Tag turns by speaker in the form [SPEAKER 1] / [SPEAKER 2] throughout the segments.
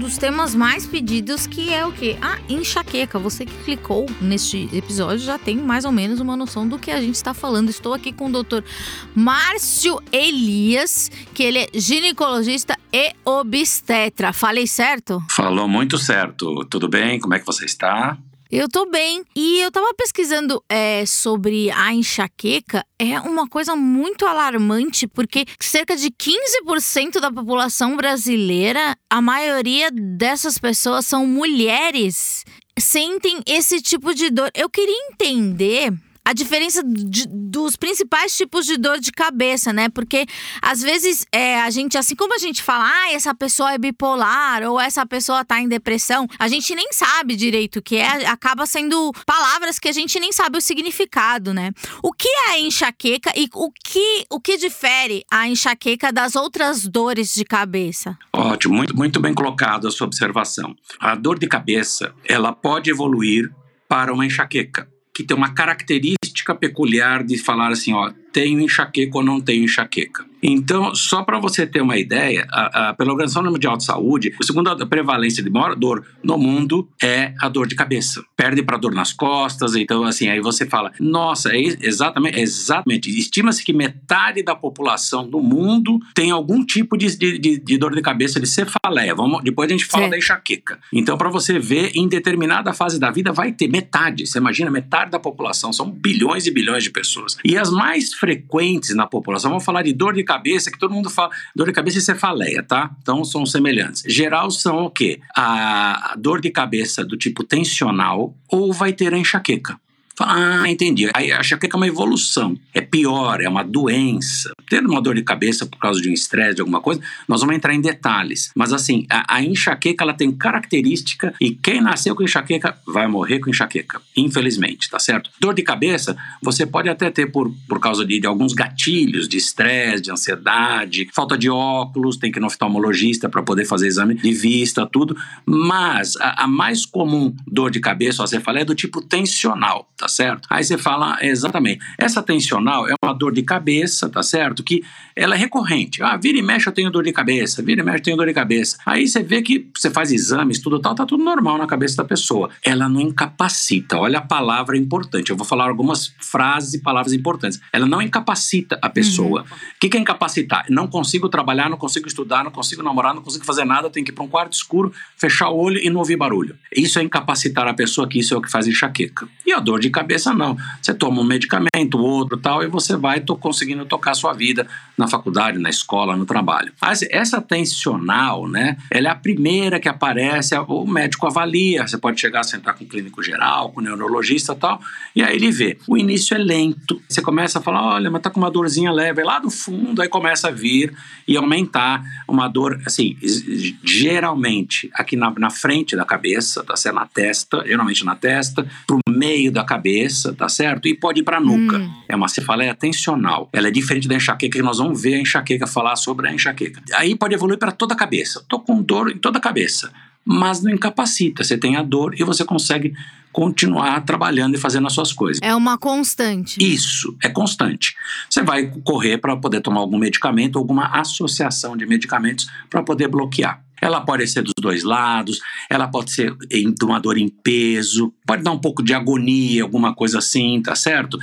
[SPEAKER 1] dos temas mais pedidos que é o que? A enxaqueca. Você que clicou neste episódio já tem mais ou menos uma noção do que a gente está falando. Estou aqui com o Dr. Márcio Elias, que ele é ginecologista e obstetra. Falei certo?
[SPEAKER 2] Falou muito certo. Tudo bem? Como é que você está?
[SPEAKER 1] Eu tô bem. E eu tava pesquisando é, sobre a enxaqueca. É uma coisa muito alarmante, porque cerca de 15% da população brasileira, a maioria dessas pessoas são mulheres, sentem esse tipo de dor. Eu queria entender a diferença de, dos principais tipos de dor de cabeça, né? Porque às vezes é, a gente, assim como a gente fala, ah, essa pessoa é bipolar ou essa pessoa tá em depressão, a gente nem sabe direito o que é, acaba sendo palavras que a gente nem sabe o significado, né? O que é a enxaqueca e o que, o que difere a enxaqueca das outras dores de cabeça?
[SPEAKER 2] Ótimo, muito, muito bem colocado a sua observação. A dor de cabeça, ela pode evoluir para uma enxaqueca que tem uma característica peculiar de falar assim, ó, tenho enxaqueca ou não tenho enxaqueca. Então, só para você ter uma ideia, a, a, pela Organização Mundial de Saúde, a segunda prevalência de maior dor no mundo é a dor de cabeça. Perde para dor nas costas, então assim, aí você fala, nossa, é exatamente, exatamente. Estima-se que metade da população do mundo tem algum tipo de, de, de dor de cabeça, de cefaleia. Vamos, depois a gente fala Sim. da enxaqueca. Então, para você ver, em determinada fase da vida vai ter metade. Você imagina, metade da população, são bilhões e bilhões de pessoas. E as mais frequentes na população, vamos falar de dor de cabeça, que todo mundo fala, dor de cabeça e cefaleia, tá? Então são semelhantes. Geral são o quê? A dor de cabeça do tipo tensional ou vai ter a enxaqueca. Ah, entendi. Aí acha que é uma evolução. É pior, é uma doença. Tendo uma dor de cabeça por causa de um estresse, de alguma coisa, nós vamos entrar em detalhes. Mas assim, a, a, enxaqueca ela tem característica e quem nasceu com enxaqueca vai morrer com enxaqueca. Infelizmente, tá certo? Dor de cabeça, você pode até ter por, por causa de, de alguns gatilhos de estresse, de ansiedade, falta de óculos, tem que ir no oftalmologista para poder fazer exame de vista, tudo. Mas a, a mais comum dor de cabeça, você fala, é do tipo tensional, tá certo? Aí você fala, exatamente, essa tensional é uma dor de cabeça, tá certo? Que ela é recorrente. Ah, vira e mexe eu tenho dor de cabeça, vira e mexe eu tenho dor de cabeça. Aí você vê que você faz exames, tudo tal, tá tudo normal na cabeça da pessoa. Ela não incapacita, olha a palavra importante. Eu vou falar algumas frases e palavras importantes. Ela não incapacita a pessoa. Uhum. O uhum. que, que é incapacitar? Não consigo trabalhar, não consigo estudar, não consigo namorar, não consigo fazer nada, tenho que ir para um quarto escuro, fechar o olho e não ouvir barulho. Isso é incapacitar a pessoa, que isso é o que faz enxaqueca. E a dor de cabeça não. Você toma um medicamento, outro tal, e você vai tô conseguindo tocar sua vida na faculdade, na escola, no trabalho. Mas essa tensional, né, ela é a primeira que aparece, o médico avalia, você pode chegar a sentar com o clínico geral, com o neurologista tal, e aí ele vê. O início é lento, você começa a falar, olha, mas tá com uma dorzinha leve, lá do fundo, aí começa a vir e aumentar uma dor, assim, geralmente aqui na, na frente da cabeça, tá certo? Na testa, geralmente na testa, pro meio da cabeça, tá certo? E pode ir pra nuca. Hum. É uma cefaleia tensional. Ela é diferente da enxaqueca que nós vamos ver a enxaqueca falar sobre a enxaqueca. Aí pode evoluir para toda a cabeça. Tô com dor em toda a cabeça, mas não incapacita. Você tem a dor e você consegue continuar trabalhando e fazendo as suas coisas.
[SPEAKER 1] É uma constante.
[SPEAKER 2] Isso, é constante. Você vai correr para poder tomar algum medicamento, alguma associação de medicamentos para poder bloquear. Ela pode ser dos dois lados, ela pode ser de uma dor em peso, pode dar um pouco de agonia, alguma coisa assim, tá certo?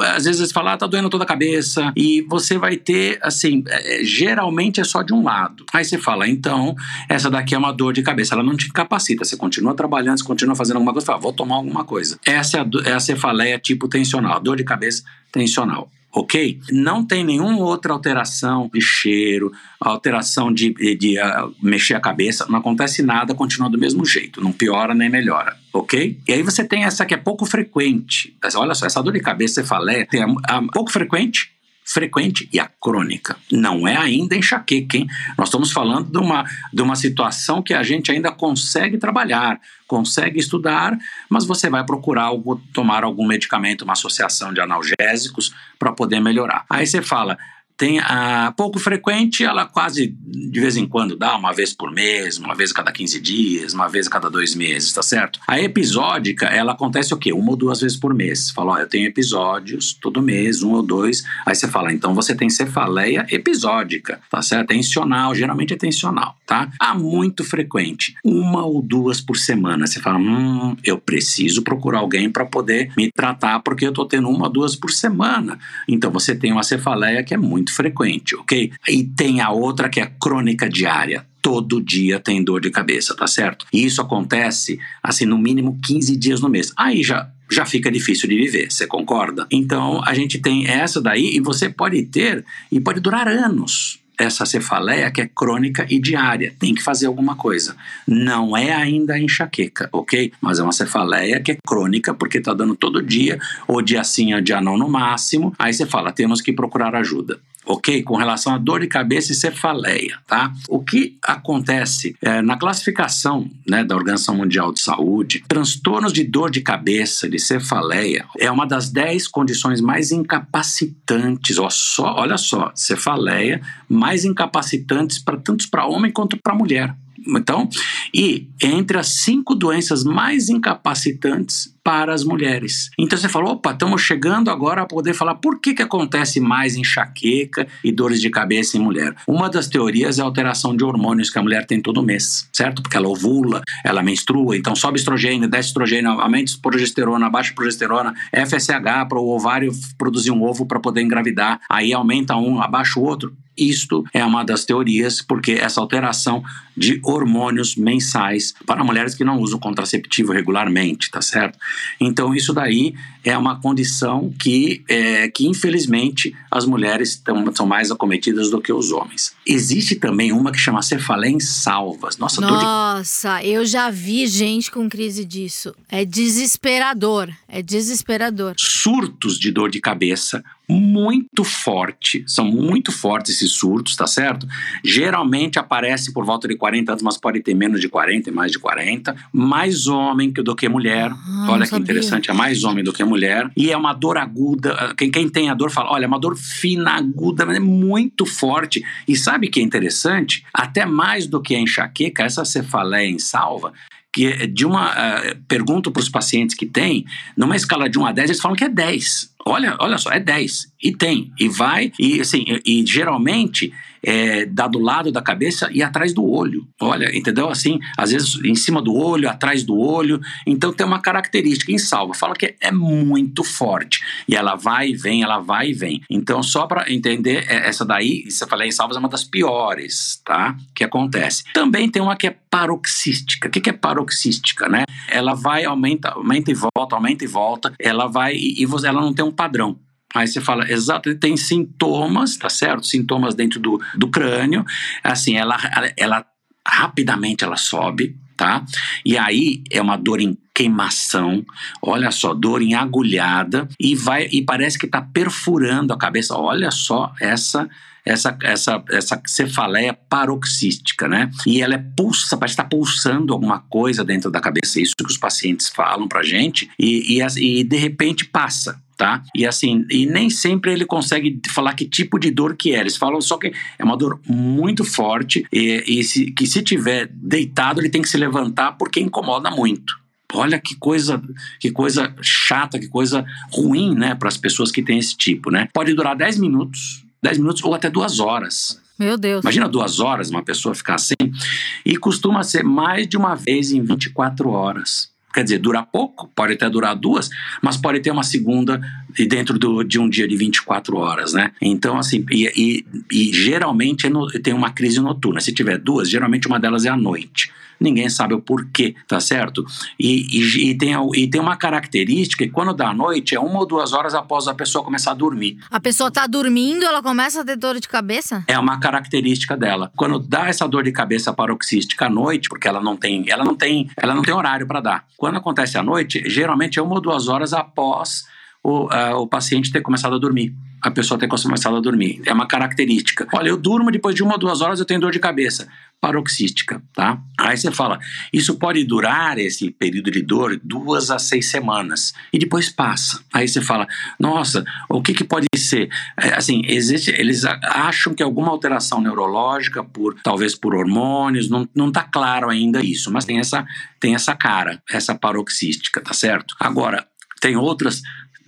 [SPEAKER 2] Às vezes você fala, ah, tá doendo toda a cabeça, e você vai ter, assim, é, geralmente é só de um lado. Aí você fala, então, essa daqui é uma dor de cabeça, ela não te capacita, você continua trabalhando, você continua fazendo alguma coisa, fala, vou tomar alguma coisa. Essa é a, é a cefaleia tipo tensional, dor de cabeça tensional ok? Não tem nenhuma outra alteração de cheiro, alteração de, de, de uh, mexer a cabeça, não acontece nada, continua do mesmo jeito, não piora nem melhora, ok? E aí você tem essa que é pouco frequente. Olha só, essa dor de cabeça cefaleia tem a, a, pouco frequente, frequente e a crônica. Não é ainda enxaqueca, hein? Nós estamos falando de uma, de uma situação que a gente ainda consegue trabalhar, consegue estudar, mas você vai procurar algo, tomar algum medicamento, uma associação de analgésicos para poder melhorar. Aí você fala, tem a pouco frequente, ela quase de vez em quando dá, uma vez por mês, uma vez a cada 15 dias, uma vez a cada dois meses, tá certo? A episódica, ela acontece o quê? Uma ou duas vezes por mês. Você fala, ó, eu tenho episódios todo mês, um ou dois. Aí você fala, então você tem cefaleia episódica, tá certo? Tensional, geralmente é tensional, tá? A muito frequente, uma ou duas por semana. Você fala, hum, eu preciso procurar alguém para poder me tratar porque eu tô tendo uma ou duas por semana. Então você tem uma cefaleia que é muito muito frequente, ok? E tem a outra que é crônica diária. Todo dia tem dor de cabeça, tá certo? E isso acontece, assim, no mínimo 15 dias no mês. Aí já já fica difícil de viver, você concorda? Então a gente tem essa daí e você pode ter e pode durar anos essa cefaleia que é crônica e diária. Tem que fazer alguma coisa. Não é ainda enxaqueca, ok? Mas é uma cefaleia que é crônica porque está dando todo dia, ou dia sim ou dia não no máximo. Aí você fala, temos que procurar ajuda ok? Com relação à dor de cabeça e cefaleia, tá? O que acontece é, na classificação né, da Organização Mundial de Saúde, transtornos de dor de cabeça, de cefaleia, é uma das 10 condições mais incapacitantes, ó, só, olha só, cefaleia, mais incapacitantes para tanto para homem quanto para mulher. Então, e entre as cinco doenças mais incapacitantes para as mulheres. Então você falou, opa, estamos chegando agora a poder falar por que, que acontece mais enxaqueca e dores de cabeça em mulher. Uma das teorias é a alteração de hormônios que a mulher tem todo mês, certo? Porque ela ovula, ela menstrua, então sobe estrogênio, desce estrogênio, aumenta progesterona, baixa progesterona, FSH para o ovário produzir um ovo para poder engravidar, aí aumenta um, abaixa o outro. Isto é uma das teorias, porque essa alteração de hormônios mensais para mulheres que não usam contraceptivo regularmente, tá certo? Então, isso daí é uma condição que, é, que infelizmente, as mulheres tão, são mais acometidas do que os homens. Existe também uma que chama cefaleia em salvas. Nossa,
[SPEAKER 1] Nossa de... eu já vi gente com crise disso. É desesperador. É desesperador.
[SPEAKER 2] Surtos de dor de cabeça muito forte, são muito fortes esses surtos, tá certo? Geralmente aparece por volta de 40 anos, mas pode ter menos de 40 e mais de 40. Mais homem do que mulher. Ah, olha que sabia. interessante, é mais homem do que mulher. E é uma dor aguda. Quem, quem tem a dor fala: olha, é uma dor fina, aguda, mas é muito forte. E sabe que é interessante? Até mais do que a enxaqueca, essa cefaleia em salva, que é de uma. Uh, pergunto para os pacientes que têm, numa escala de 1 a 10, eles falam que é 10. Olha, olha só, é 10. E tem. E vai. E assim, e, e geralmente é, dá do lado da cabeça e atrás do olho. Olha, entendeu? Assim, às vezes em cima do olho, atrás do olho. Então tem uma característica em salva. Fala que é muito forte. E ela vai e vem, ela vai e vem. Então, só para entender, é, essa daí, se eu falei em salvas, é uma das piores, tá? Que acontece. Também tem uma que é paroxística. O que é paroxística, né? Ela vai, aumenta, aumenta e volta, aumenta e volta. Ela vai e, ela não tem um padrão. Aí você fala, exato, ele tem sintomas, tá certo? Sintomas dentro do, do crânio. Assim, ela, ela rapidamente ela sobe, tá? E aí é uma dor em queimação, olha só, dor em agulhada e vai e parece que está perfurando a cabeça. Olha só essa essa, essa, essa cefaleia paroxística, né? E ela é pulsa, parece estar tá pulsando alguma coisa dentro da cabeça, isso que os pacientes falam pra gente, e, e, e de repente passa. Tá? E assim, e nem sempre ele consegue falar que tipo de dor que é. Eles falam só que é uma dor muito forte e, e se, que se tiver deitado ele tem que se levantar porque incomoda muito. Olha que coisa, que coisa chata, que coisa ruim, né, para as pessoas que têm esse tipo, né? Pode durar 10 minutos, 10 minutos ou até duas horas.
[SPEAKER 1] Meu Deus.
[SPEAKER 2] Imagina duas horas uma pessoa ficar assim. E costuma ser mais de uma vez em 24 horas. Quer dizer, dura pouco, pode até durar duas, mas pode ter uma segunda dentro do, de um dia de 24 horas, né? Então, assim, e, e, e geralmente é no, tem uma crise noturna. Se tiver duas, geralmente uma delas é à noite ninguém sabe o porquê, tá certo? E, e, e, tem, e tem uma característica que quando dá à noite é uma ou duas horas após a pessoa começar a dormir.
[SPEAKER 1] A pessoa tá dormindo, ela começa a ter dor de cabeça?
[SPEAKER 2] É uma característica dela. Quando dá essa dor de cabeça paroxística à noite, porque ela não tem, ela não tem, ela não tem horário para dar. Quando acontece à noite, geralmente é uma ou duas horas após o, a, o paciente ter começado a dormir a pessoa ter começado a dormir. É uma característica. Olha, eu durmo, depois de uma ou duas horas eu tenho dor de cabeça. Paroxística, tá? Aí você fala, isso pode durar esse período de dor duas a seis semanas e depois passa. Aí você fala, nossa, o que, que pode ser? É, assim, existe, eles acham que alguma alteração neurológica, por talvez por hormônios, não, não tá claro ainda isso, mas tem essa, tem essa cara, essa paroxística, tá certo? Agora, tem outras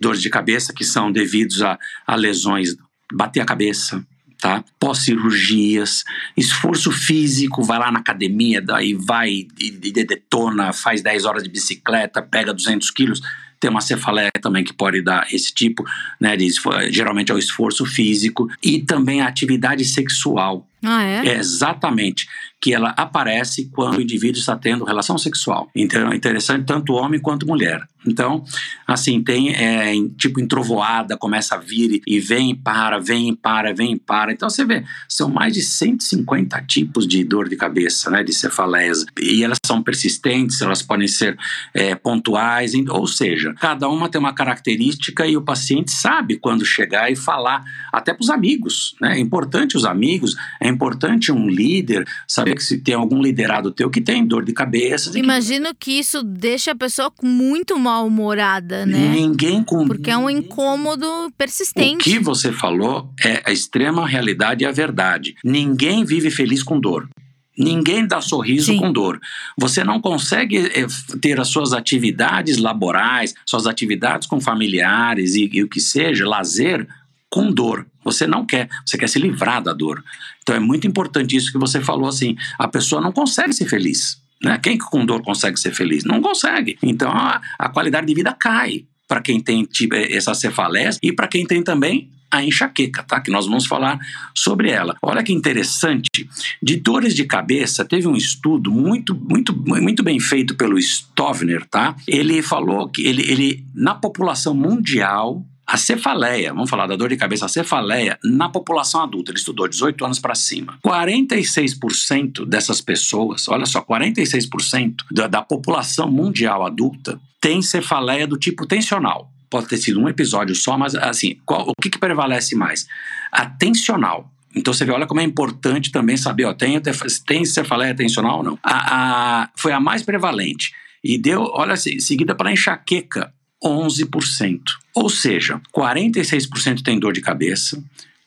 [SPEAKER 2] dores de cabeça que são devidos a, a lesões, bater a cabeça, tá? Pós-cirurgias, esforço físico, vai lá na academia, daí vai e, e detona, faz 10 horas de bicicleta, pega 200 quilos, tem uma cefaleia também que pode dar esse tipo, né? De, geralmente é o esforço físico e também a atividade sexual.
[SPEAKER 1] Ah, é?
[SPEAKER 2] é? Exatamente. Que ela aparece quando o indivíduo está tendo relação sexual. Então é interessante tanto homem quanto mulher. Então, assim, tem é, tipo entrovoada, começa a vir e vem e para, vem e para, vem e para. Então você vê, são mais de 150 tipos de dor de cabeça, né, de cefaleias. E elas são persistentes, elas podem ser é, pontuais, ou seja, cada uma tem uma característica e o paciente sabe quando chegar e falar, até para os amigos. Né? É importante os amigos, é importante um líder saber que se tem algum liderado teu que tem dor de cabeça.
[SPEAKER 1] Imagino que... que isso deixa a pessoa muito mal-humorada, né?
[SPEAKER 2] Ninguém com.
[SPEAKER 1] Porque é um incômodo persistente.
[SPEAKER 2] O que você falou é a extrema realidade e a verdade. Ninguém vive feliz com dor. Ninguém dá sorriso Sim. com dor. Você não consegue é, ter as suas atividades laborais, suas atividades com familiares e, e o que seja, lazer, com dor. Você não quer, você quer se livrar da dor. Então é muito importante isso que você falou assim: a pessoa não consegue ser feliz. Né? Quem com dor consegue ser feliz? Não consegue. Então a, a qualidade de vida cai para quem tem tipo, essa cefaleia e para quem tem também a enxaqueca, tá? Que nós vamos falar sobre ela. Olha que interessante, de dores de cabeça, teve um estudo muito, muito, muito bem feito pelo Stovner, tá? Ele falou que ele, ele na população mundial a cefaleia, vamos falar da dor de cabeça, a cefaleia na população adulta, ele estudou 18 anos para cima. 46% dessas pessoas, olha só, 46% da, da população mundial adulta tem cefaleia do tipo tensional. Pode ter sido um episódio só, mas assim, qual, o que, que prevalece mais? A tensional. Então você vê, olha como é importante também saber, ó, tem, tem cefaleia tensional ou não? A, a, foi a mais prevalente. E deu, olha, seguida para enxaqueca, 11%. Ou seja, 46% tem dor de cabeça,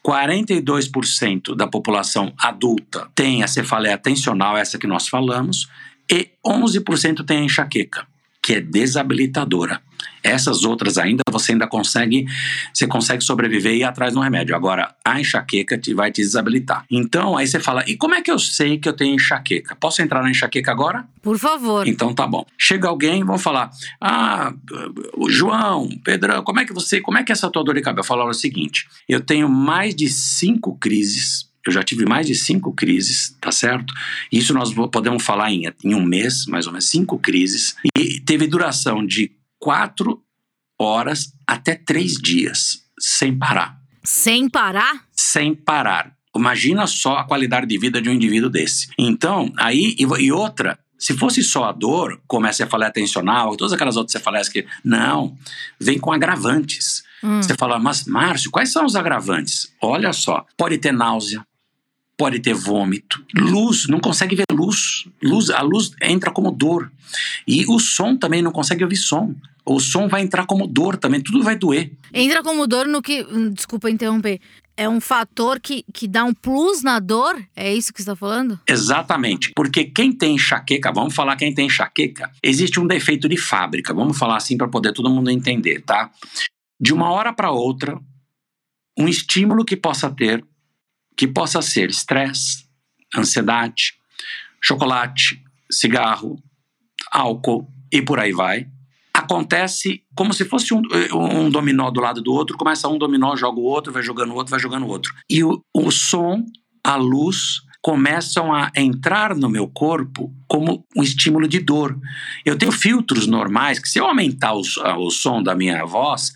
[SPEAKER 2] 42% da população adulta tem a cefaleia tensional, essa que nós falamos, e 11% tem a enxaqueca, que é desabilitadora. Essas outras ainda você ainda consegue, você consegue sobreviver e ir atrás do remédio. Agora, a enxaqueca te, vai te desabilitar. Então, aí você fala, e como é que eu sei que eu tenho enxaqueca? Posso entrar na enxaqueca agora?
[SPEAKER 1] Por favor.
[SPEAKER 2] Então tá bom. Chega alguém, vão falar, ah, João, Pedrão, como é que você, como é que é essa tua dor de cabeça? Eu falo o seguinte, eu tenho mais de cinco crises eu já tive mais de cinco crises, tá certo? Isso nós podemos falar em, em um mês, mais ou menos, cinco crises. E teve duração de quatro horas até três dias, sem parar.
[SPEAKER 1] Sem parar?
[SPEAKER 2] Sem parar. Imagina só a qualidade de vida de um indivíduo desse. Então, aí, e, outra, se fosse só a dor, como a cefaleia tensional, todas aquelas outras cefaleias que. Não, vem com agravantes. Hum. Você fala, mas Márcio, quais são os agravantes? Olha só, pode ter náusea, pode ter vômito, luz, não consegue ver luz, luz, a luz entra como dor. E o som também não consegue ouvir som. O som vai entrar como dor também, tudo vai doer.
[SPEAKER 1] Entra como dor no que, desculpa interromper, é um fator que, que dá um plus na dor? É isso que você está falando?
[SPEAKER 2] Exatamente. Porque quem tem enxaqueca, vamos falar quem tem enxaqueca, existe um defeito de fábrica. Vamos falar assim para poder todo mundo entender, tá? De uma hora para outra, um estímulo que possa ter que possa ser estresse, ansiedade, chocolate, cigarro, álcool e por aí vai. Acontece como se fosse um, um, dominó do lado do outro, começa um dominó, joga o outro, vai jogando o outro, vai jogando o outro. E o, o som, a luz começam a entrar no meu corpo como um estímulo de dor. Eu tenho filtros normais que se eu aumentar o, o som da minha voz,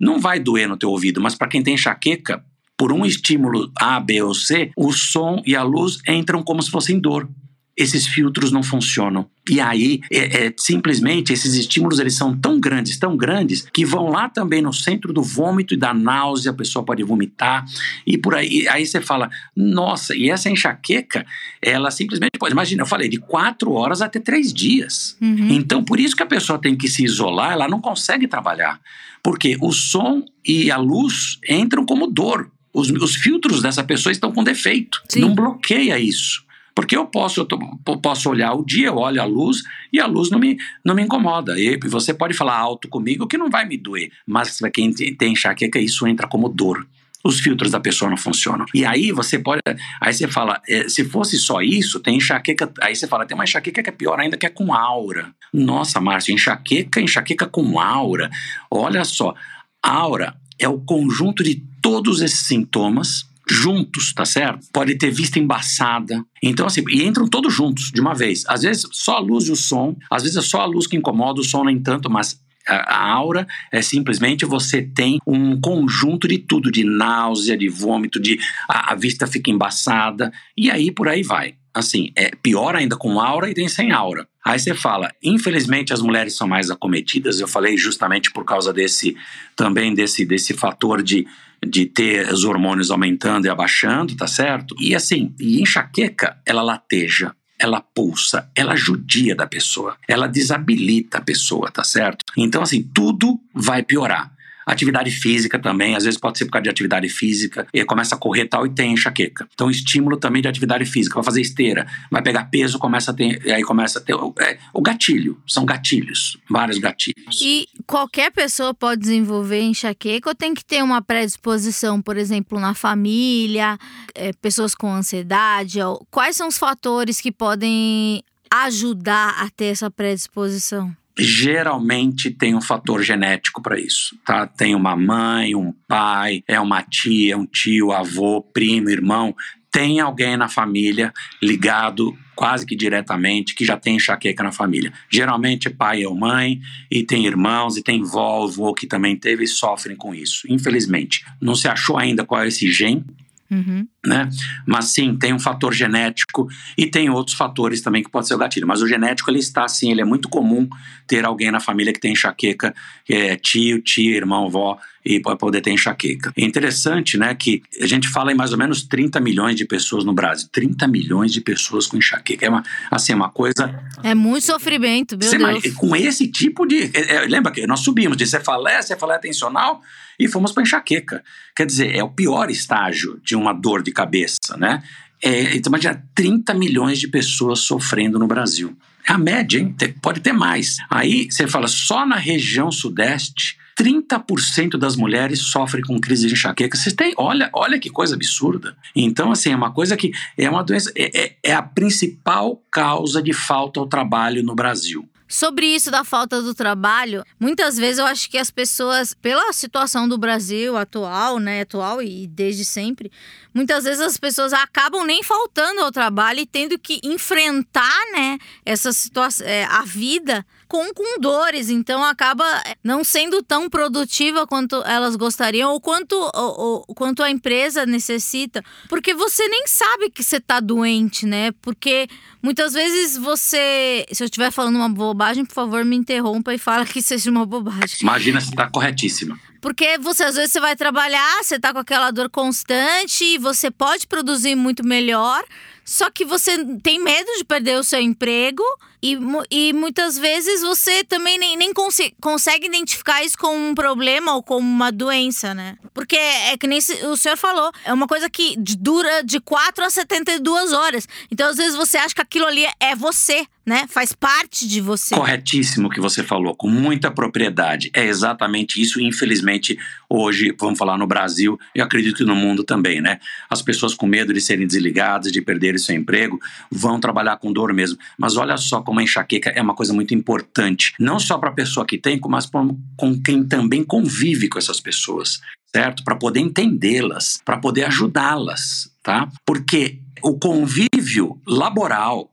[SPEAKER 2] não vai doer no teu ouvido, mas para quem tem enxaqueca, por um estímulo A, B ou C, o som e a luz entram como se fossem dor. esses filtros não funcionam. E aí, é, é, simplesmente, esses estímulos eles são tão grandes, tão grandes, que vão lá também no centro do vômito e da náusea, a pessoa pode vomitar, e por aí, aí você fala, nossa, e essa enxaqueca, ela simplesmente pode, imagina, eu falei, de quatro horas até três dias.
[SPEAKER 1] Uhum.
[SPEAKER 2] Então, por isso que a pessoa tem que se isolar, ela não consegue trabalhar, porque o som e a luz entram como dor. Os, os filtros dessa pessoa estão com defeito,
[SPEAKER 1] Sim.
[SPEAKER 2] não bloqueia isso. Porque eu posso, eu posso olhar o dia, eu olho a luz e a luz não me, não me incomoda. E você pode falar alto comigo que não vai me doer. Mas para quem tem enxaqueca, isso entra como dor. Os filtros da pessoa não funcionam. E aí você pode. Aí você fala, eh, se fosse só isso, tem enxaqueca. Aí você fala, tem uma enxaqueca que é pior ainda, que é com aura. Nossa, Márcio, enxaqueca, enxaqueca com aura. Olha só, aura é o conjunto de todos esses sintomas juntos, tá certo? Pode ter vista embaçada. Então, assim, e entram todos juntos de uma vez. Às vezes só a luz e o som, às vezes é só a luz que incomoda, o som nem tanto, mas a, aura é simplesmente você tem um conjunto de tudo, de náusea, de vômito, de a, a vista fica embaçada, e aí por aí vai. Assim, é pior ainda com aura e tem sem aura. Aí você fala, infelizmente as mulheres são mais acometidas, eu falei justamente por causa desse, também desse, desse fator de, de ter os hormônios aumentando e abaixando, tá certo? E assim, e enxaqueca, ela lateja, ela pulsa, ela judia da pessoa, ela desabilita a pessoa, tá certo? Então, assim, tudo vai piorar. Atividade física também, às vezes pode ser por causa de atividade física, e começa a correr tal e tem enxaqueca. Então, estímulo também de atividade física, vai fazer esteira, vai pegar peso, começa a ter, aí começa a ter é, o gatilho, são gatilhos, vários gatilhos.
[SPEAKER 1] E qualquer pessoa pode desenvolver enxaqueca ou tem que ter uma predisposição, por exemplo, na família, é, pessoas com ansiedade? ou- Quais são os fatores que podem ajudar a ter essa predisposição?
[SPEAKER 2] Geralmente tem um fator genético para isso, tá? Tem uma mãe, um pai, é uma tia, um tio, avô, primo, irmão, tem alguém na família ligado quase que diretamente que já tem enxaqueca na família. Geralmente é pai ou mãe e tem irmãos e tem vó, avô que também teve e sofrem com isso. Infelizmente, não se achou ainda qual é esse gene,
[SPEAKER 1] Uhum.
[SPEAKER 2] Né? Mas sim, tem um fator genético e tem outros fatores também que pode ser o gatilho. Mas o genético ele está sim, ele é muito comum ter alguém na família que tem enxaqueca, que é tio, tia, irmão, avó e pode poder ter enxaqueca. É interessante, né, que a gente fala em mais ou menos 30 milhões de pessoas no Brasil. 30 milhões de pessoas com enxaqueca. É uma, assim, uma coisa
[SPEAKER 1] É muito sofrimento, meu Deus.
[SPEAKER 2] com esse tipo de. é, é, lembra que nós subimos de cefaleia, cefaleia tensional e fomos para enxaqueca. Quer dizer, é o pior estágio de uma dor de cabeça, né? É, então, imagina 30 milhões de pessoas sofrendo no Brasil. É a média, hein? Pode ter mais. Aí você fala, só na região sudeste, 30% das mulheres sofrem com crise de enxaqueca. Vocês têm, olha, olha que coisa absurda. Então, assim, é uma coisa que é uma doença, é, é- é a principal causa de falta ao trabalho no Brasil.
[SPEAKER 1] Sobre isso da falta do trabalho, muitas vezes eu acho que as pessoas, pela situação do Brasil atual, né, atual e desde sempre, muitas vezes as pessoas acabam nem faltando ao trabalho e tendo que enfrentar, né, essa situação, é, a vida com, com dores, então acaba não sendo tão produtiva quanto elas gostariam ou quanto, ou, ou- quanto a empresa necessita, porque você nem sabe que você tá doente, né? Porque muitas vezes você, se eu estiver falando uma bobagem, por favor, me interrompa e fala que seja uma bobagem.
[SPEAKER 2] Imagina se está corretíssima.
[SPEAKER 1] Porque você às vezes você vai trabalhar, você tá com aquela dor constante, e você pode produzir muito melhor, só que você tem medo de perder o seu emprego e, e muitas vezes você também nem, nem conse- consegue identificar isso como um problema ou como uma doença, né? Porque é que nem o senhor falou, é uma coisa que dura de 4 a 72 horas. Então às vezes você acha que aquilo ali é você, né? Faz parte de você.
[SPEAKER 2] Corretíssimo o que você falou, com muita propriedade. É exatamente isso. Infelizmente, hoje, vamos falar no Brasil, eu acredito que no mundo também, né? As pessoas com medo de serem desligadas, de perderem seu emprego, vão trabalhar com dor mesmo. Mas olha só como a enxaqueca é uma coisa muito importante, não só para a pessoa que tem, mas pra- com quem também convive com essas pessoas, certo? Para poder entendê-las, para poder ajudá-las, tá? Porque o convívio laboral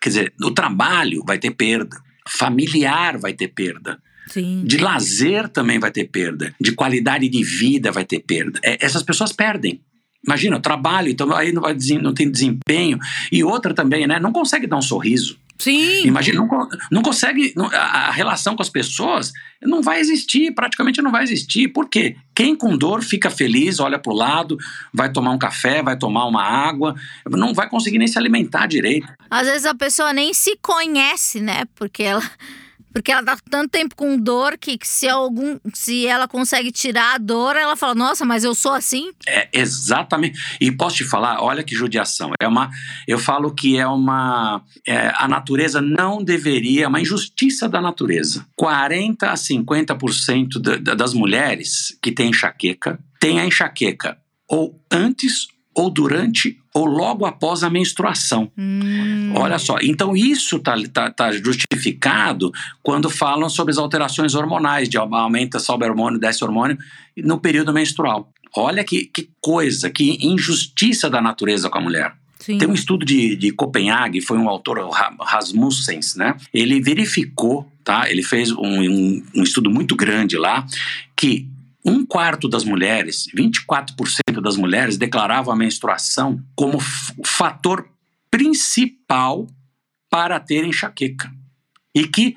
[SPEAKER 2] Quer dizer, o trabalho vai ter perda, familiar vai ter perda,
[SPEAKER 1] Sim.
[SPEAKER 2] de lazer também vai ter perda, de qualidade de vida vai ter perda. É, essas pessoas perdem. Imagina, trabalho, então aí não, vai, não tem desempenho. E outra também, né? Não consegue dar um sorriso.
[SPEAKER 1] Sim.
[SPEAKER 2] Imagina, não, não consegue. Não, a, relação com as pessoas não vai existir, praticamente não vai existir. Por quê? Quem com dor fica feliz, olha para o lado, vai tomar um café, vai tomar uma água, não vai conseguir nem se alimentar direito.
[SPEAKER 1] Às vezes a pessoa nem se conhece, né? Porque ela porque ela tá tanto tempo com dor que, que se, algum, se ela consegue tirar a dor, ela fala: Nossa, mas eu sou assim?
[SPEAKER 2] É, exatamente. E posso te falar, olha que judiação. É uma. Eu falo que é uma. É, a natureza não deveria, é uma injustiça da natureza. 40 a 50% da, das mulheres que têm enxaqueca têm a enxaqueca ou antes ou durante ou logo após a menstruação.
[SPEAKER 1] Hum.
[SPEAKER 2] Olha só, então isso está tá, tá justificado quando falam sobre as alterações hormonais, de aumenta, sobe hormônio, desce hormônio, no período menstrual. Olha que, que coisa, que injustiça da natureza com a mulher.
[SPEAKER 1] Sim.
[SPEAKER 2] Tem um estudo de, de Copenhague, foi um autor, Rasmussens, né? Ele verificou, tá? Ele fez um, um, um estudo muito grande lá, que um quarto das mulheres, 24% das mulheres, declaravam a menstruação como fator principal para ter enxaqueca. E que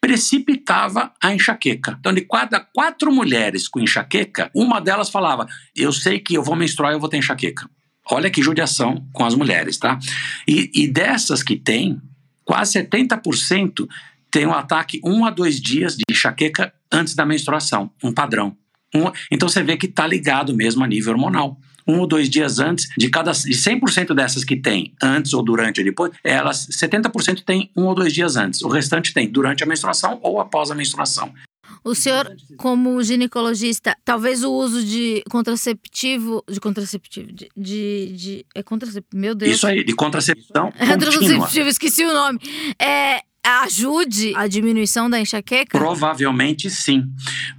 [SPEAKER 2] precipitava a enxaqueca. Então, de cada quatro mulheres com enxaqueca, uma delas falava: Eu sei que eu vou menstruar e eu vou ter enxaqueca. Olha que judiação com as mulheres, tá? E, e dessas que tem, quase 70% tem um ataque um a dois dias de enxaqueca antes da menstruação, um padrão. Um, então você vê que está ligado mesmo a nível hormonal. Um ou dois dias antes, de cada de 100% dessas que tem antes ou durante ou depois, elas 70% tem um ou dois dias antes. O restante tem durante a menstruação ou após a menstruação.
[SPEAKER 1] O senhor, como ginecologista, talvez o uso de contraceptivo, de contraceptivo, de, de, de é contraceptivo, meu Deus.
[SPEAKER 2] Isso aí, de contracepção.
[SPEAKER 1] Contraceptivo, esqueci o nome. É, ajude a diminuição da enxaqueca?
[SPEAKER 2] Provavelmente sim.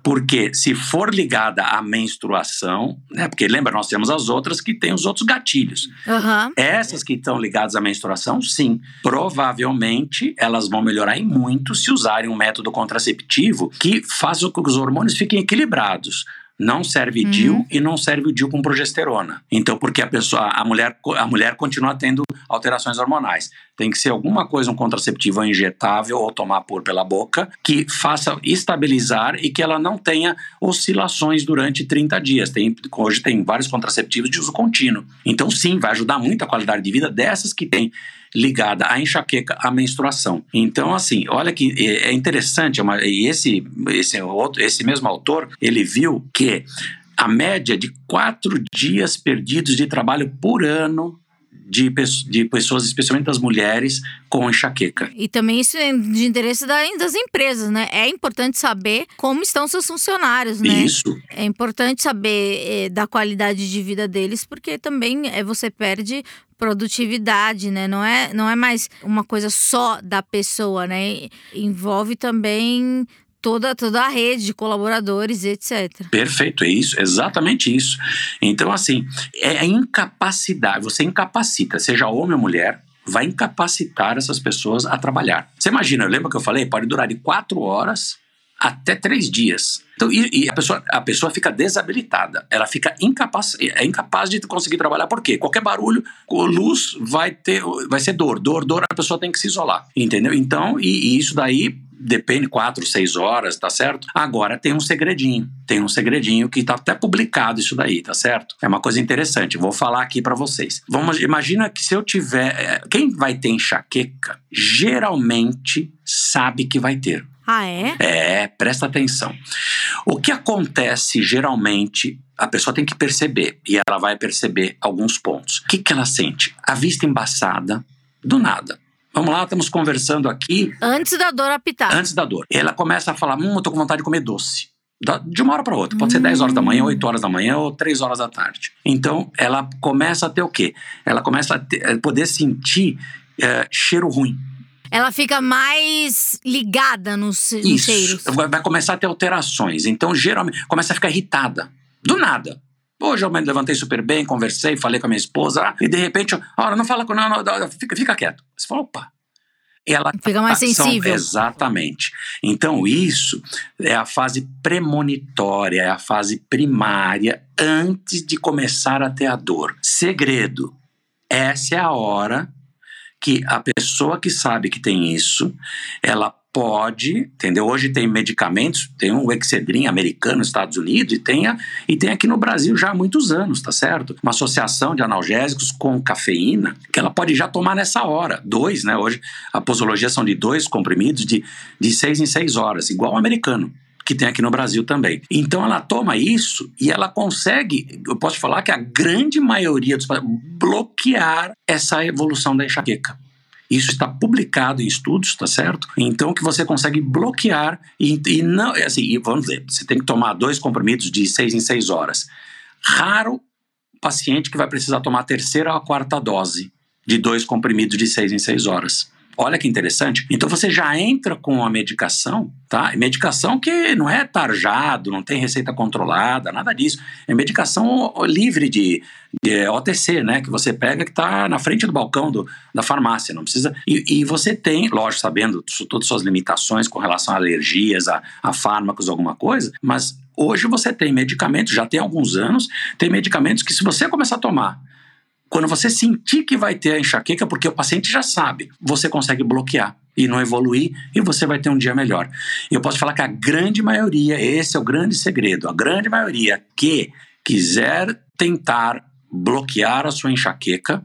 [SPEAKER 2] Porque se for ligada à menstruação, né? Porque lembra, nós temos as outras que têm os outros gatilhos.
[SPEAKER 1] Uhum.
[SPEAKER 2] Essas que estão ligadas à menstruação, sim. Provavelmente elas vão melhorar em muito se usarem um método contraceptivo que faça com que os hormônios fiquem equilibrados. Não serve uhum. DIU e não serve o DIU com progesterona. Então, porque a pessoa, a mulher, a mulher continua tendo alterações hormonais. Tem que ser alguma coisa, um contraceptivo injetável ou tomar por pela boca, que faça estabilizar e que ela não tenha oscilações durante 30 dias. Tem, hoje tem vários contraceptivos de uso contínuo. Então, sim, vai ajudar muito a qualidade de vida dessas que têm ligada à enxaqueca, à menstruação. Então, assim, olha que é, é interessante, é e esse, esse, outro, esse mesmo autor, ele viu que a média de quatro dias perdidos de trabalho por ano de, de pessoas, especialmente das mulheres, com enxaqueca.
[SPEAKER 1] E também isso é de interesse das empresas, né? É importante saber como estão seus funcionários, né?
[SPEAKER 2] Isso.
[SPEAKER 1] É importante saber é, da qualidade de vida deles, porque também é, você perde produtividade, né? Não é, não é mais uma coisa só da pessoa, né? Envolve também toda, toda a rede de colaboradores, etc.
[SPEAKER 2] Perfeito, é isso, exatamente isso. Então, assim, é a incapacidade, você incapacita, seja homem ou mulher, vai incapacitar essas pessoas a trabalhar. Você imagina, lembra que eu falei? Pode durar de quatro horas até três dias. Então, e, e, a, pessoa, a pessoa fica desabilitada, ela fica incapaz, é incapaz de conseguir trabalhar. Por quê? Qualquer barulho, luz vai ter, vai ser dor, dor, dor, a pessoa tem que se isolar, entendeu? Então, e, e isso daí depende, quatro, seis horas, tá certo? Agora tem um segredinho, tem um segredinho que tá até publicado isso daí, tá certo? É uma coisa interessante, vou falar aqui para vocês. Vamos, imagina que se eu tiver, é, quem vai ter enxaqueca, geralmente sabe que vai ter.
[SPEAKER 1] Ah, é?
[SPEAKER 2] É, presta atenção. O que acontece geralmente, a pessoa tem que perceber, e ela vai perceber alguns pontos. O que, que ela sente? A vista embaçada, do nada. Vamos lá, estamos conversando aqui.
[SPEAKER 1] Antes da dor apitar.
[SPEAKER 2] Antes da dor. Ela começa a falar: hum, eu tô com vontade de comer doce. De uma hora para outra. Pode hum. ser 10 horas da manhã, 8 horas da manhã ou 3 horas da tarde. Então, ela começa a ter o quê? Ela começa a ter, poder sentir é, cheiro ruim.
[SPEAKER 1] Ela fica mais ligada nos, nos cheiros.
[SPEAKER 2] Vai começar a ter alterações. Então, geralmente, começa a ficar irritada. Do nada. Hoje eu me levantei super bem, conversei, falei com a minha esposa, e de repente, olha, não fala com não, não, fica, fica quieto. Você fala, opa. ela
[SPEAKER 1] fica mais sensível.
[SPEAKER 2] exatamente. Então isso é a fase premonitória, é a fase primária antes de começar a ter a dor. Segredo. Essa é a hora que a pessoa que sabe que tem isso, ela pode, entendeu? Hoje tem medicamentos, tem um Excedrin americano nos Estados Unidos e tem, a, e tem aqui no Brasil já há muitos anos, tá certo? Uma associação de analgésicos com cafeína que ela pode já tomar nessa hora, dois, né? Hoje a posologia são de dois comprimidos de, de seis em seis horas, igual o americano que tem aqui no Brasil também. Então ela toma isso e ela consegue, eu posso falar que a grande maioria dos bloquear essa evolução da enxaqueca. Isso está publicado em estudos, tá certo? Então que você consegue bloquear e, e não, assim, vamos dizer, você tem que tomar dois comprimidos de seis em seis horas. Raro paciente que vai precisar tomar a terceira ou a quarta dose de dois comprimidos de seis em seis horas. Olha que interessante. Então você já entra com a medicação, tá? Medicação que não é tarjado, não tem receita controlada, nada disso. É medicação livre de, de OTC, né? Que você pega que está na frente do balcão do, da farmácia, não precisa. E, e, você tem, lógico, sabendo todas as suas limitações com relação a alergias, a, a fármacos, alguma coisa, mas hoje você tem medicamentos, já tem alguns anos, tem medicamentos que se você começar a tomar quando você sentir que vai ter a enxaqueca, porque o paciente já sabe, você consegue bloquear e não evoluir e você vai ter um dia melhor. Eu posso falar que a grande maioria, esse é o grande segredo, a grande maioria que quiser tentar bloquear a sua enxaqueca,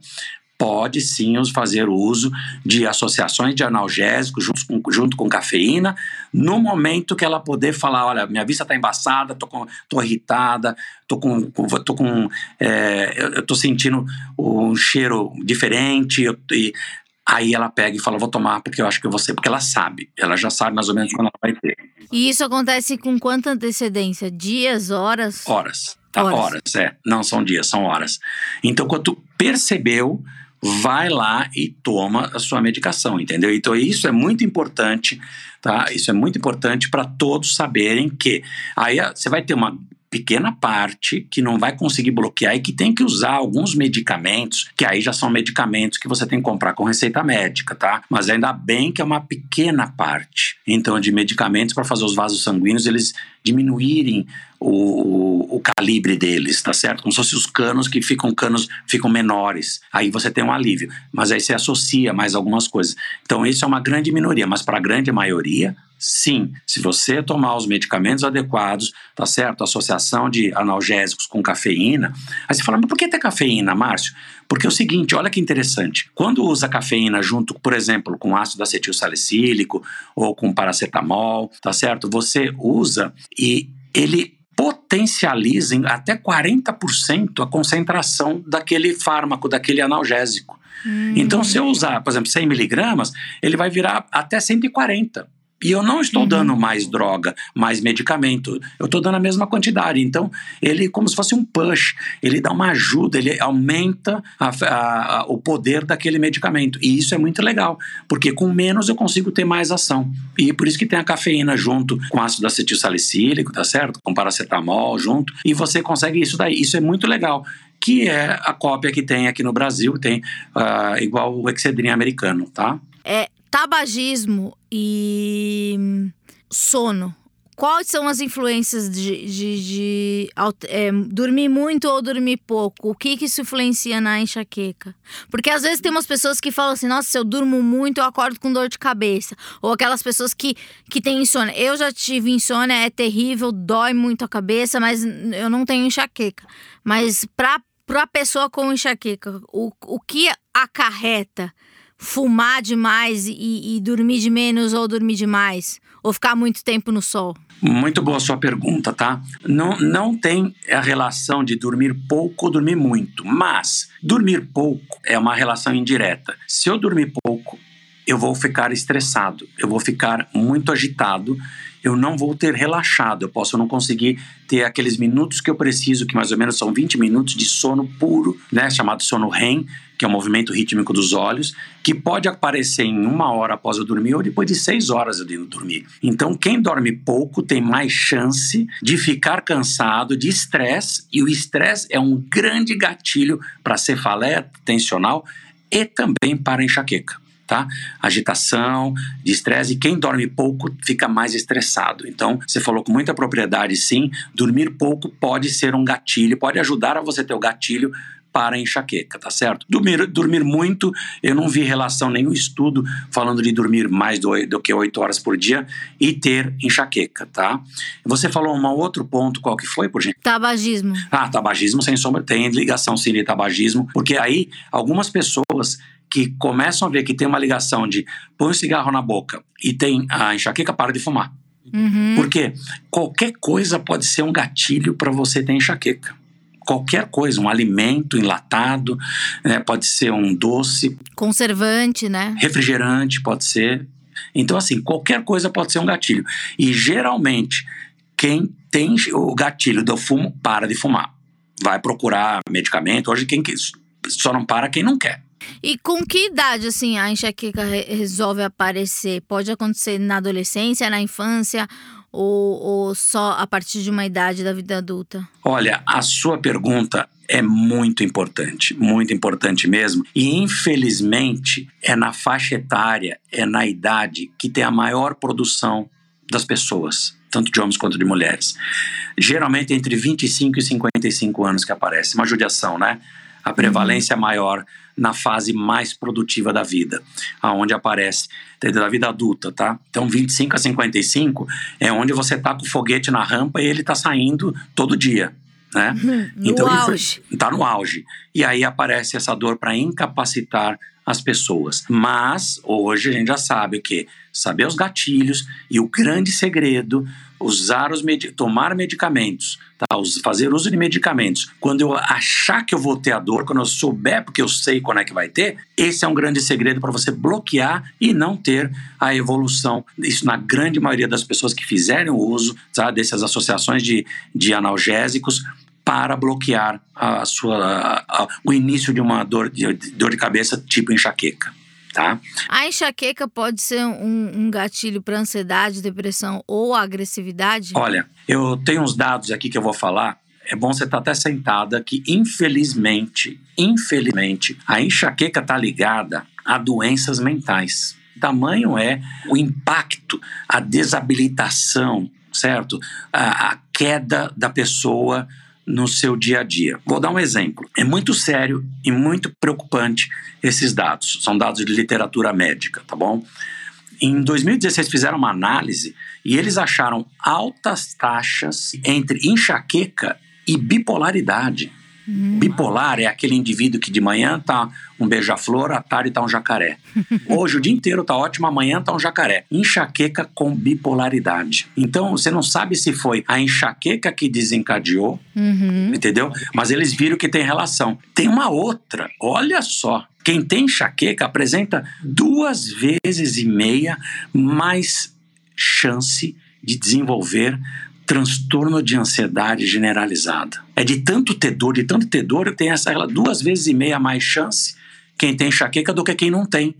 [SPEAKER 2] pode sim fazer uso de associações de analgésicos junto com, junto com cafeína, no momento que ela poder falar, olha, minha vista está embaçada, tô, com, tô irritada, tô com, tô com é, eu tô sentindo um cheiro diferente, eu, e aí ela pega e fala, vou tomar porque eu acho que eu vou ser, porque ela sabe, ela já sabe mais ou menos quando ela vai ter.
[SPEAKER 1] E isso acontece com quanta antecedência? Dias, horas?
[SPEAKER 2] Horas. Tá, horas. horas, é. Não são dias, são horas. Então, quando tu percebeu, vai lá e toma a sua medicação, entendeu? Então isso é muito importante, tá? Isso é muito importante para todos saberem que aí você vai ter uma pequena parte que não vai conseguir bloquear e que tem que usar alguns medicamentos, que aí já são medicamentos que você tem que comprar com receita médica, tá? Mas ainda bem que é uma pequena parte, então, de medicamentos para fazer os vasos sanguíneos eles diminuírem o, o, calibre deles, tá certo? Como se fossem os canos que ficam canos ficam menores. Aí você tem um alívio, mas aí você associa mais algumas coisas. Então isso é uma grande minoria, mas para a grande maioria Sim, se você tomar os medicamentos adequados, tá certo? Associação de analgésicos com cafeína. Aí você fala, mas por que ter cafeína, Márcio? Porque é o seguinte, olha que interessante. Quando usa cafeína junto, por exemplo, com ácido acetil salicílico ou com paracetamol, tá certo? Você usa e ele potencializa em até 40% a concentração daquele fármaco, daquele analgésico. Hum. Então, se eu usar, por exemplo, 100 miligramas, ele vai virar até 140. E eu não estou uhum. dando mais droga, mais medicamento. Eu estou dando a mesma quantidade. Então, ele, como se fosse um push, ele dá uma ajuda, ele aumenta a, a, a, o poder daquele medicamento. E isso é muito legal, porque com menos eu consigo ter mais ação. E por isso que tem a cafeína junto com ácido acetil salicílico, tá certo? Com paracetamol junto. E você consegue isso daí. Isso é muito legal que é a cópia que tem aqui no Brasil, tem uh, igual o Excedrin americano, tá?
[SPEAKER 1] É, tabagismo e sono. Quais são as influências de, de, de é, dormir muito ou dormir pouco? O que, que isso influencia na enxaqueca? Porque às vezes tem umas pessoas que falam assim: nossa, se eu durmo muito, eu acordo com dor de cabeça. Ou aquelas pessoas que, que têm insônia. Eu já tive insônia, é terrível, dói muito a cabeça, mas eu não tenho enxaqueca. Mas para a pessoa com enxaqueca, o, o que acarreta? Fumar demais e, e dormir de menos ou dormir demais? Ou ficar muito tempo no sol?
[SPEAKER 2] Muito boa sua pergunta, tá? Não, não tem a relação de dormir pouco ou dormir muito, mas dormir pouco é uma relação indireta. Se eu dormir pouco, eu vou ficar estressado, eu vou ficar muito agitado eu não vou ter relaxado, eu posso não conseguir ter aqueles minutos que eu preciso, que mais ou menos são 20 minutos de sono puro, né, chamado sono REM, que é o movimento rítmico dos olhos, que pode aparecer em uma hora após eu dormir ou depois de seis horas eu dormir. Então, quem dorme pouco tem mais chance de ficar cansado, de estresse, e o estresse é um grande gatilho para cefaleia tensional e também para enxaqueca tá? Agitação, de estresse, e quem dorme pouco fica mais estressado. Então, você falou com muita propriedade, sim, dormir pouco pode ser um gatilho, pode ajudar a você ter o gatilho para a enxaqueca, tá certo? Dormir, dormir muito, eu não vi relação, nenhum estudo falando de dormir mais do, do que 8 horas por dia e ter enxaqueca, tá? Você falou um outro ponto, qual que foi, por gente?
[SPEAKER 1] Tabagismo.
[SPEAKER 2] Ah, tabagismo, sem sombra, tem ligação sim de tabagismo, porque aí algumas pessoas que começam a ver que tem uma ligação de põe o cigarro na boca e tem a enxaqueca, para de fumar.
[SPEAKER 1] Uhum.
[SPEAKER 2] Porque qualquer coisa pode ser um gatilho para você ter enxaqueca qualquer coisa, um alimento enlatado, né, pode ser um doce.
[SPEAKER 1] Conservante, né?
[SPEAKER 2] Refrigerante, pode ser. Então, assim, qualquer coisa pode ser um gatilho. E geralmente, quem tem o gatilho do fumo, para de fumar. Vai procurar medicamento. Hoje, quem só não para quem não quer.
[SPEAKER 1] E com que idade, assim, a enxaqueca resolve aparecer? Pode acontecer na adolescência, na infância ou, ou só a partir de uma idade da vida adulta?
[SPEAKER 2] Olha, a sua pergunta é muito importante, muito importante mesmo. E infelizmente é na faixa etária, é na idade que tem a maior produção das pessoas, tanto de homens quanto de mulheres. Geralmente entre 25 e 55 anos que aparece, uma judiação, né? A prevalência uhum. maior na fase mais produtiva da vida, aonde aparece da vida adulta, tá? Então 25 a 55 é onde você tá com o foguete na rampa e ele tá saindo todo dia, né?
[SPEAKER 1] No
[SPEAKER 2] então
[SPEAKER 1] auge.
[SPEAKER 2] tá no auge. E aí aparece essa dor para incapacitar as pessoas. Mas hoje a gente já sabe o que saber os gatilhos e o grande segredo usar os med tomar medicamentos, tá? fazer uso de medicamentos. Quando eu achar que eu vou ter a dor, quando eu souber, porque eu sei quando é que vai ter, esse é um grande segredo para você bloquear e não ter a evolução. Isso na grande maioria das pessoas que fizerem o uso tá? dessas associações de, de analgésicos para bloquear a sua, a, a, o início de uma dor de, dor de cabeça tipo enxaqueca tá?
[SPEAKER 1] A enxaqueca pode ser um, um gatilho para ansiedade, depressão ou agressividade?
[SPEAKER 2] Olha, eu tenho uns dados aqui que eu vou falar. É bom você estar tá até sentada que, infelizmente, infelizmente, a enxaqueca está ligada a doenças mentais. Tamanho é o impacto, a desabilitação, certo? A, a queda da pessoa no seu dia a dia. Vou dar um exemplo. É muito sério e muito preocupante esses dados. São dados de literatura médica, tá bom? Em 2016 fizeram uma análise e eles acharam altas taxas entre enxaqueca e bipolaridade. Hum. Bipolar é aquele indivíduo que de manhã tá um beija-flor, à tarde tá um jacaré. Hoje o dia inteiro tá ótimo, amanhã tá um jacaré. Enxaqueca com bipolaridade. Então você não sabe se foi a enxaqueca que desencadeou,
[SPEAKER 1] uhum.
[SPEAKER 2] entendeu? Mas eles viram que tem relação. Tem uma outra, olha só. Quem tem enxaqueca apresenta duas vezes e meia mais chance de desenvolver transtorno de ansiedade generalizada. É de tanto ter dor, de tanto ter dor, tem essa duas vezes e meia mais chance quem tem enxaqueca do que quem não tem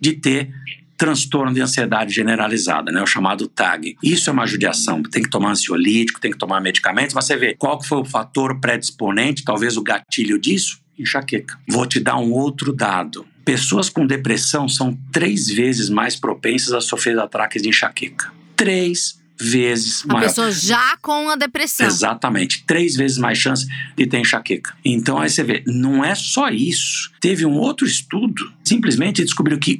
[SPEAKER 2] de ter transtorno de ansiedade generalizada, né, o chamado TAG. Isso é uma judiação, tem que tomar ansiolítico, tem que tomar medicamentos, mas você vê qual foi o fator predisponente, talvez o gatilho disso? Enxaqueca. Vou te dar um outro dado. Pessoas com depressão são três vezes mais propensas a sofrer ataques de enxaqueca. Três vezes
[SPEAKER 1] a
[SPEAKER 2] maior.
[SPEAKER 1] A pessoa já com a depressão.
[SPEAKER 2] Exatamente. Três vezes mais chance de ter enxaqueca. Então aí você vê, não é só isso. Teve um outro estudo, simplesmente descobriu que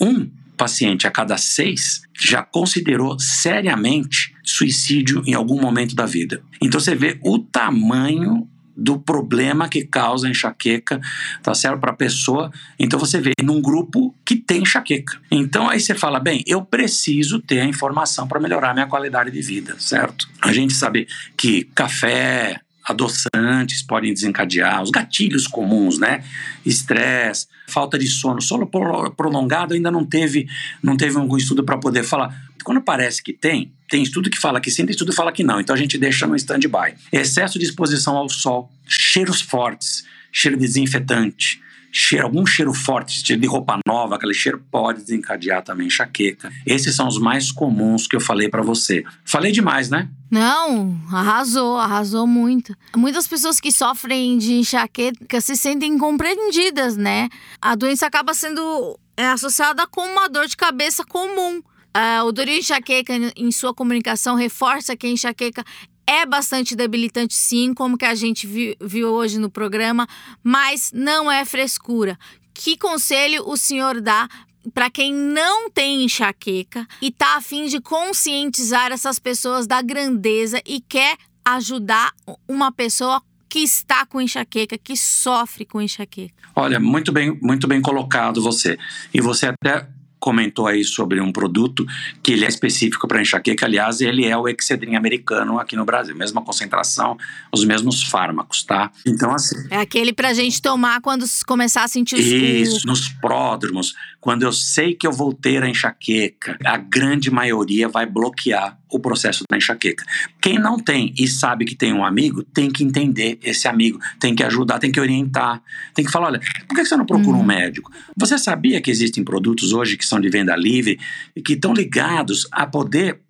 [SPEAKER 2] um paciente a cada seis já considerou seriamente suicídio em algum momento da vida. Então você vê o tamanho do problema que causa enxaqueca, tá certo? Para a pessoa. Então você vê num grupo que tem enxaqueca. Então aí você fala, bem, eu preciso ter a informação para melhorar minha qualidade de vida, certo? A gente sabe que café, adoçantes podem desencadear, os gatilhos comuns, né? Estresse, falta de sono, sono prolongado ainda não teve, não teve algum estudo para poder falar. Quando parece que tem, tem estudo que fala que sim, tem estudo que fala que não. Então a gente deixa no stand-by. Excesso de exposição ao sol, cheiros fortes, cheiro de desinfetante, cheiro, algum cheiro forte, cheiro de roupa nova, aquele cheiro pode desencadear também enxaqueca. Esses são os mais comuns que eu falei para você. Falei demais, né?
[SPEAKER 1] Não, arrasou, arrasou muito. Muitas pessoas que sofrem de enxaqueca se sentem incompreendidas, né? A doença acaba sendo é associada com uma dor de cabeça comum. Uh, o dor de enxaqueca, em sua comunicação, reforça que a enxaqueca é bastante debilitante, sim, como que a gente viu, viu hoje no programa, mas não é frescura. Que conselho o senhor dá para quem não tem enxaqueca e tá a fim de conscientizar essas pessoas da grandeza e quer ajudar uma pessoa que está com enxaqueca, que sofre com enxaqueca?
[SPEAKER 2] Olha, muito bem, muito bem colocado você. E você até comentou aí sobre um produto que ele é específico para enxaqueca, aliás, ele é o Excedrin americano aqui no Brasil, mesma concentração, os mesmos fármacos, tá?
[SPEAKER 1] Então assim, é aquele para a gente tomar quando começar a sentir os
[SPEAKER 2] Isso, nos pródromos, quando eu sei que eu vou ter a enxaqueca, a grande maioria vai bloquear o processo da enxaqueca. Quem não tem e sabe que tem um amigo, tem que entender esse amigo, tem que ajudar, tem que orientar, tem que falar: olha, por que você não procura uhum. um médico? Você sabia que existem produtos hoje que são de venda livre e que estão ligados a poder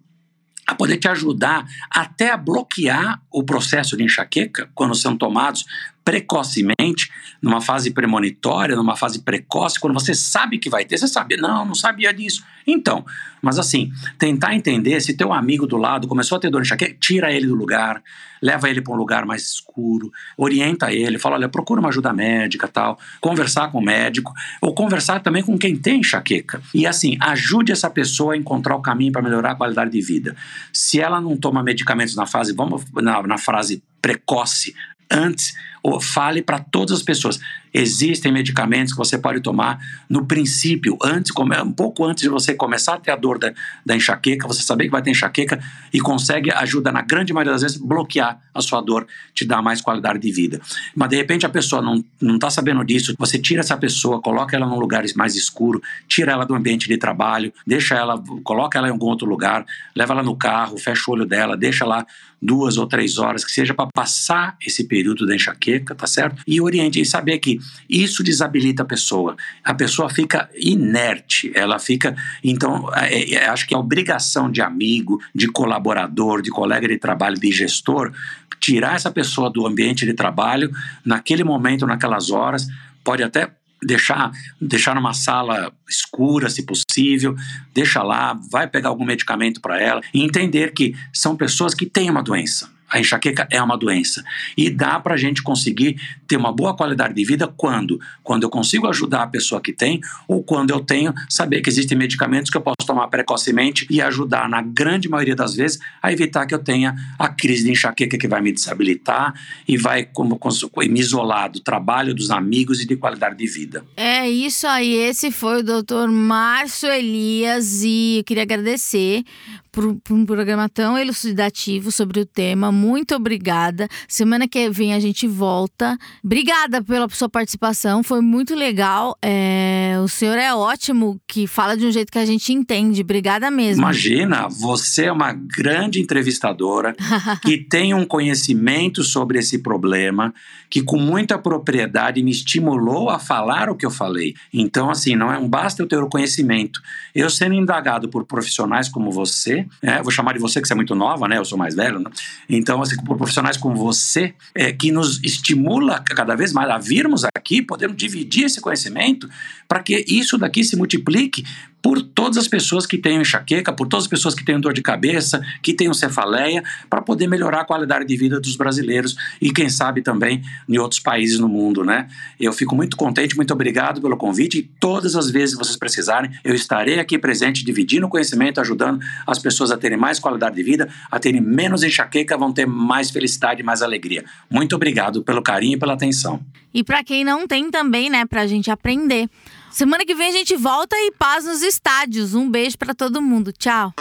[SPEAKER 2] a poder te ajudar até a bloquear o processo de enxaqueca quando são tomados precocemente, numa fase premonitória, numa fase precoce, quando você sabe que vai ter, você sabe, não, não sabia disso. Então, mas assim, tentar entender se teu amigo do lado começou a ter dor de enxaqueca, tira ele do lugar, leva ele para um lugar mais escuro, orienta ele, fala, olha, procura uma ajuda médica, tal, conversar com o médico, ou conversar também com quem tem enxaqueca. E assim, ajude essa pessoa a encontrar o caminho para melhorar a qualidade de vida. Se ela não toma medicamentos na fase, vamos na, na fase precoce, antes, fale para todas as pessoas. Existem medicamentos que você pode tomar no princípio, antes, um pouco antes de você começar a ter a dor da, da enxaqueca, você saber que vai ter enxaqueca e consegue ajuda, na grande maioria das vezes, bloquear a sua dor, te dar mais qualidade de vida. Mas de repente a pessoa não está sabendo disso, você tira essa pessoa, coloca ela num lugar mais escuro, tira ela do ambiente de trabalho, deixa ela, coloca ela em algum outro lugar, leva ela no carro, fecha o olho dela, deixa lá duas ou três horas, que seja para passar esse período da enxaqueca, tá certo? E oriente, e saber que isso desabilita a pessoa. A pessoa fica inerte, ela fica. Então, é, é, acho que a obrigação de amigo, de colaborador, de colega de trabalho, de gestor, tirar essa pessoa do ambiente de trabalho naquele momento, naquelas horas, pode até deixar deixar numa sala escura, se possível, deixa lá, vai pegar algum medicamento para ela e entender que são pessoas que têm uma doença. A enxaqueca é uma doença. E dá para a gente conseguir ter uma boa qualidade de vida quando? Quando eu consigo ajudar a pessoa que tem, ou quando eu tenho, saber que existem medicamentos que eu posso tomar precocemente e ajudar, na grande maioria das vezes, a evitar que eu tenha a crise de enxaqueca que vai me desabilitar e vai como, me isolar do trabalho, dos amigos e de qualidade de vida.
[SPEAKER 1] É isso aí. Esse foi o doutor Márcio Elias e eu queria agradecer por, por, um programa tão elucidativo sobre o tema. Muito obrigada. Semana que vem a gente volta. Obrigada pela sua participação, foi muito legal. É, o senhor é ótimo, que fala de um jeito que a gente entende. Obrigada mesmo.
[SPEAKER 2] Imagina, você é uma grande entrevistadora que tem um conhecimento sobre esse problema, que com muita propriedade me estimulou a falar o que eu falei. Então, assim, não é um basta eu ter o conhecimento. Eu sendo indagado por profissionais como você, é, vou chamar de você que você é muito nova, né? Eu sou mais velho, né? Então, assim, por profissionais como você, é, que nos estimula cada vez mais a virmos aqui, podemos dividir esse conhecimento para que isso daqui se multiplique por todas as pessoas que têm enxaqueca, por todas as pessoas que têm dor de cabeça, que têm cefaleia, para poder melhorar a qualidade de vida dos brasileiros e quem sabe também em outros países no mundo, né? Eu fico muito contente, muito obrigado pelo convite e todas as vezes que vocês precisarem, eu estarei aqui presente, dividindo conhecimento, ajudando as pessoas a terem mais qualidade de vida, a terem menos enxaqueca, vão ter mais felicidade e mais alegria. Muito obrigado pelo carinho e pela atenção.
[SPEAKER 1] E para quem não tem também, né, para a gente aprender. Semana que vem a gente volta e paz nos estádios. Um beijo para todo mundo. Tchau.